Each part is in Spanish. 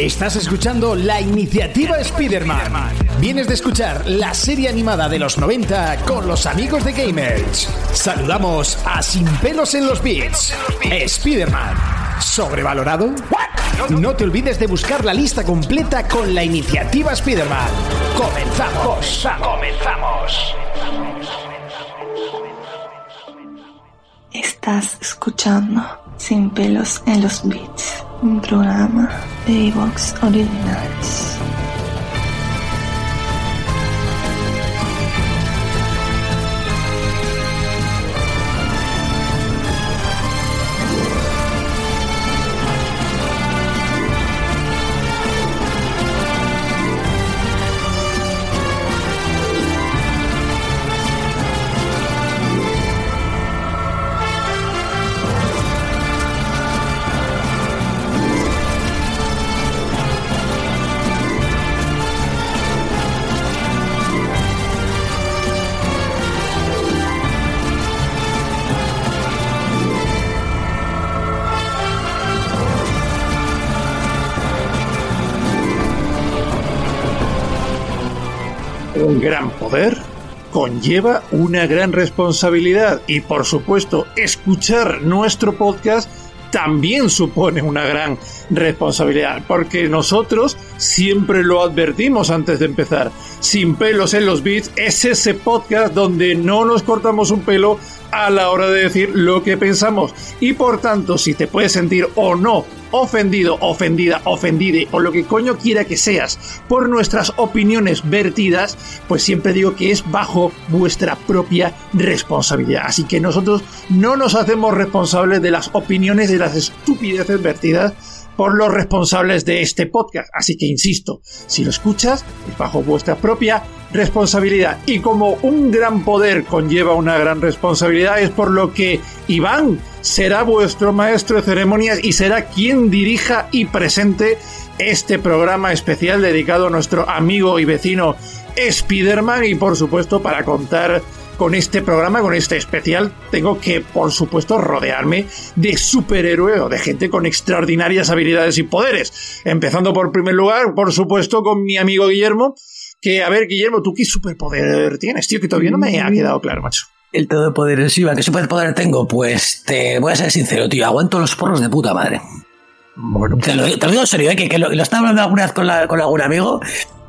Estás escuchando la iniciativa Spider-Man. Vienes de escuchar la serie animada de los 90 con los amigos de Gamers. Saludamos a Sin pelos en los beats. Spider-Man. ¿Sobrevalorado? No te olvides de buscar la lista completa con la iniciativa Spider-Man. Comenzamos. Comenzamos. Estás escuchando Sin pelos en los beats un programa de Evox Originals. Un gran poder conlleva una gran responsabilidad y por supuesto escuchar nuestro podcast también supone una gran responsabilidad, porque nosotros siempre lo advertimos antes de empezar. Sin pelos en los beats es ese podcast donde no nos cortamos un pelo a la hora de decir lo que pensamos. Y por tanto, si te puedes sentir o no ofendido, ofendida, ofendide o lo que coño quiera que seas por nuestras opiniones vertidas, pues siempre digo que es bajo vuestra propia responsabilidad. Así que nosotros no nos hacemos responsables de las opiniones de las estupideces vertidas por los responsables de este podcast. Así que insisto, si lo escuchas, es bajo vuestra propia responsabilidad. Y como un gran poder conlleva una gran responsabilidad, es por lo que Iván será vuestro maestro de ceremonias y será quien dirija y presente este programa especial dedicado a nuestro amigo y vecino Spiderman y por supuesto para contar con este programa, con este especial, tengo que, por supuesto, rodearme de superhéroe o de gente con extraordinarias habilidades y poderes. Empezando por primer lugar, por supuesto, con mi amigo Guillermo. Que, a ver, Guillermo, ¿tú qué superpoder tienes, tío? Que todavía no me ha quedado claro, macho. El todopoderoso Iván, ¿qué superpoder tengo? Pues te voy a ser sincero, tío. Aguanto los porros de puta madre. Bueno, te lo, te lo digo en serio, ¿eh? que, que lo, lo, estaba hablando alguna vez con, la, con algún amigo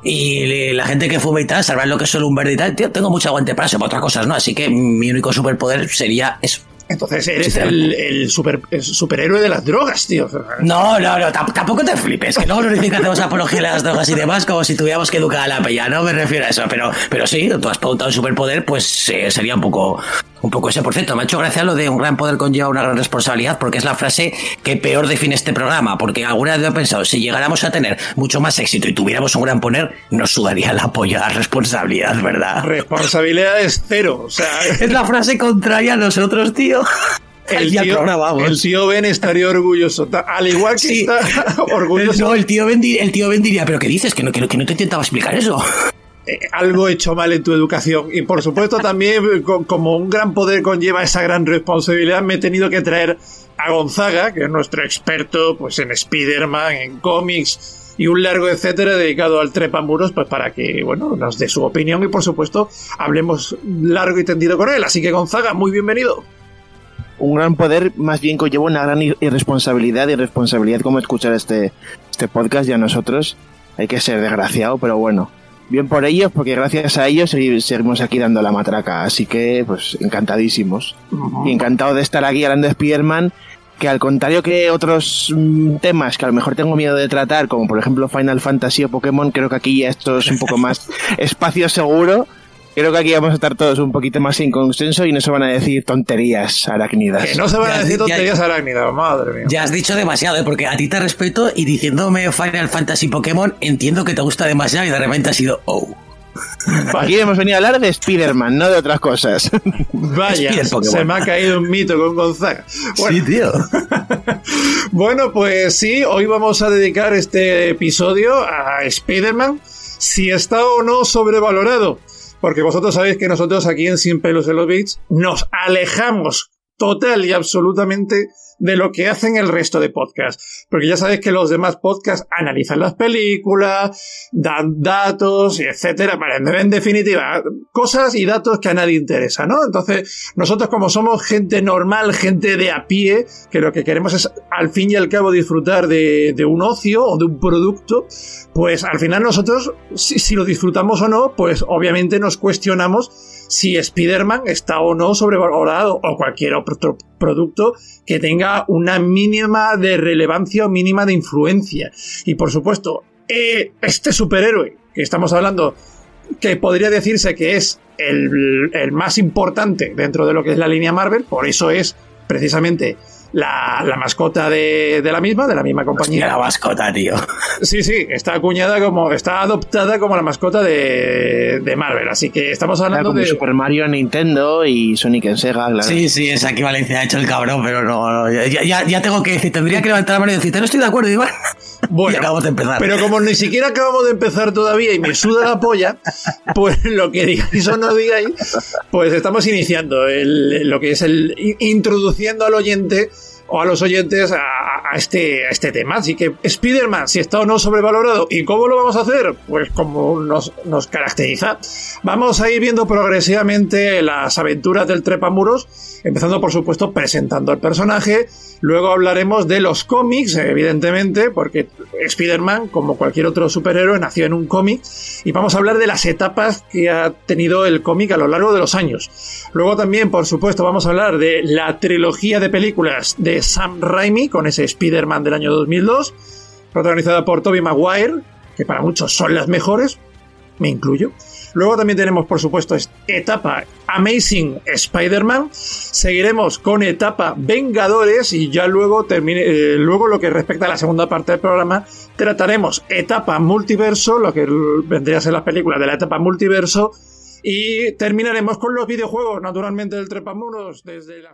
y la gente que fuma y tal, sabrá lo que es solo un verde y tal, tío, tengo mucho aguante para eso, para otras cosas, ¿no? Así que mi único superpoder sería eso. Entonces eres el, el, super, el, superhéroe de las drogas, tío. No, no, no, tampoco te flipes, que luego nos dicen que hacemos apología de las drogas y demás, como si tuviéramos que educar a la peña, no me refiero a eso, pero, pero sí, tú has preguntado un superpoder, pues eh, sería un poco, un poco ese. Por cierto, me ha hecho gracia lo de un gran poder conlleva una gran responsabilidad, porque es la frase que peor define este programa, porque alguna vez he pensado, si llegáramos a tener mucho más éxito y tuviéramos un gran poder, nos sudaría la polla a responsabilidad, ¿verdad? Responsabilidad es cero, o sea... es la frase contraria a nosotros, tío. El tío, el tío, Ben estaría orgulloso. Al igual que sí. está orgulloso. No, el tío, ben, el tío Ben diría, ¿pero qué dices? Que no, que no, que no te intentaba explicar eso. Eh, algo hecho mal en tu educación. Y por supuesto también, como un gran poder conlleva esa gran responsabilidad, me he tenido que traer a Gonzaga, que es nuestro experto pues en Spider-Man, en cómics y un largo etcétera dedicado al trepamuros, pues para que, bueno, nos dé su opinión y por supuesto hablemos largo y tendido con él. Así que Gonzaga, muy bienvenido un gran poder más bien conlleva una gran irresponsabilidad y responsabilidad como escuchar este, este podcast y a nosotros hay que ser desgraciado, pero bueno, bien por ellos porque gracias a ellos seguimos aquí dando la matraca, así que pues encantadísimos. Uh -huh. Y encantado de estar aquí hablando de Spider-Man que al contrario que otros mm, temas que a lo mejor tengo miedo de tratar, como por ejemplo Final Fantasy o Pokémon, creo que aquí ya esto es un poco más espacio seguro Creo que aquí vamos a estar todos un poquito más sin consenso y no se van a decir tonterías arácnidas. Que no se van Ya, a decir ya- tonterías arácnidas, madre mía. Ya has dicho demasiado, ¿eh? porque a ti te respeto y diciéndome Final Fantasy Pokémon entiendo que te gusta demasiado y de repente ha sido oh. Aquí hemos venido a hablar de Spider-Man, no de otras cosas. Vaya, se me ha caído un mito con Gonzaga. Bueno, tío. Bueno, pues sí, hoy vamos a dedicar este episodio a Spider-Man, si está o no sobrevalorado. Porque vosotros sabéis que nosotros aquí en Sin Pelos en los Beats nos alejamos total y absolutamente de lo que hacen el resto de podcasts. Porque ya sabéis que los demás podcasts analizan las películas, dan datos, etcétera. En definitiva, cosas y datos que a nadie interesa, ¿no? Entonces, nosotros como somos gente normal, gente de a pie, que lo que queremos es al fin y al cabo disfrutar de, de un ocio o de un producto, pues al final nosotros, si, si lo disfrutamos o no, pues obviamente nos cuestionamos si Spider-Man está o no sobrevalorado o cualquier otro producto que tenga una mínima de relevancia o mínima de influencia. Y por supuesto, eh, este superhéroe que estamos hablando, que podría decirse que es el, el más importante dentro de lo que es la línea Marvel, por eso es precisamente la, la mascota de, de la misma, de la misma Hostia, compañía. la mascota, tío. Sí, sí, está acuñada como, está adoptada como la mascota de, de Marvel, así que estamos hablando como de... Super Mario en Nintendo y Sonic en Sega, claro. Sí, sí, esa equivalencia ha hecho el cabrón, pero no, no, ya, ya, ya tengo que decir, tendría que levantar la mano y decirte, no estoy de acuerdo, Iván. Bueno, Y acabamos de empezar. Pero como ni siquiera acabamos de empezar todavía y me suda la polla, pues lo que digáis o no digáis, pues estamos iniciando el, lo que es el introduciendo al oyente o a los oyentes a, este, este tema. Así que Spider-Man, si está o no sobrevalorado, ¿y cómo lo vamos a hacer? Pues como nos, nos caracteriza. Vamos a ir viendo progresivamente las aventuras del Trepamuros, empezando por supuesto presentando al personaje. Luego hablaremos de los cómics, evidentemente, porque Spider-Man, como cualquier otro superhéroe, nació en un cómic. Y vamos a hablar de las etapas que ha tenido el cómic a lo largo de los años. Luego también, por supuesto, vamos a hablar de la trilogía de películas de Sam Raimi, con ese Spider-Man del año 2002, protagonizada por Tobey Maguire, que para muchos son las mejores, me incluyo. Luego también tenemos, por supuesto, es- etapa Amazing Spider-Man. Seguiremos con etapa Vengadores y ya luego, termine, eh, luego lo que respecta a la segunda parte del programa, trataremos etapa Multiverso, lo que vendría a ser las películas de la etapa Multiverso. Y terminaremos con los videojuegos, naturalmente, del Trepamuros, desde la...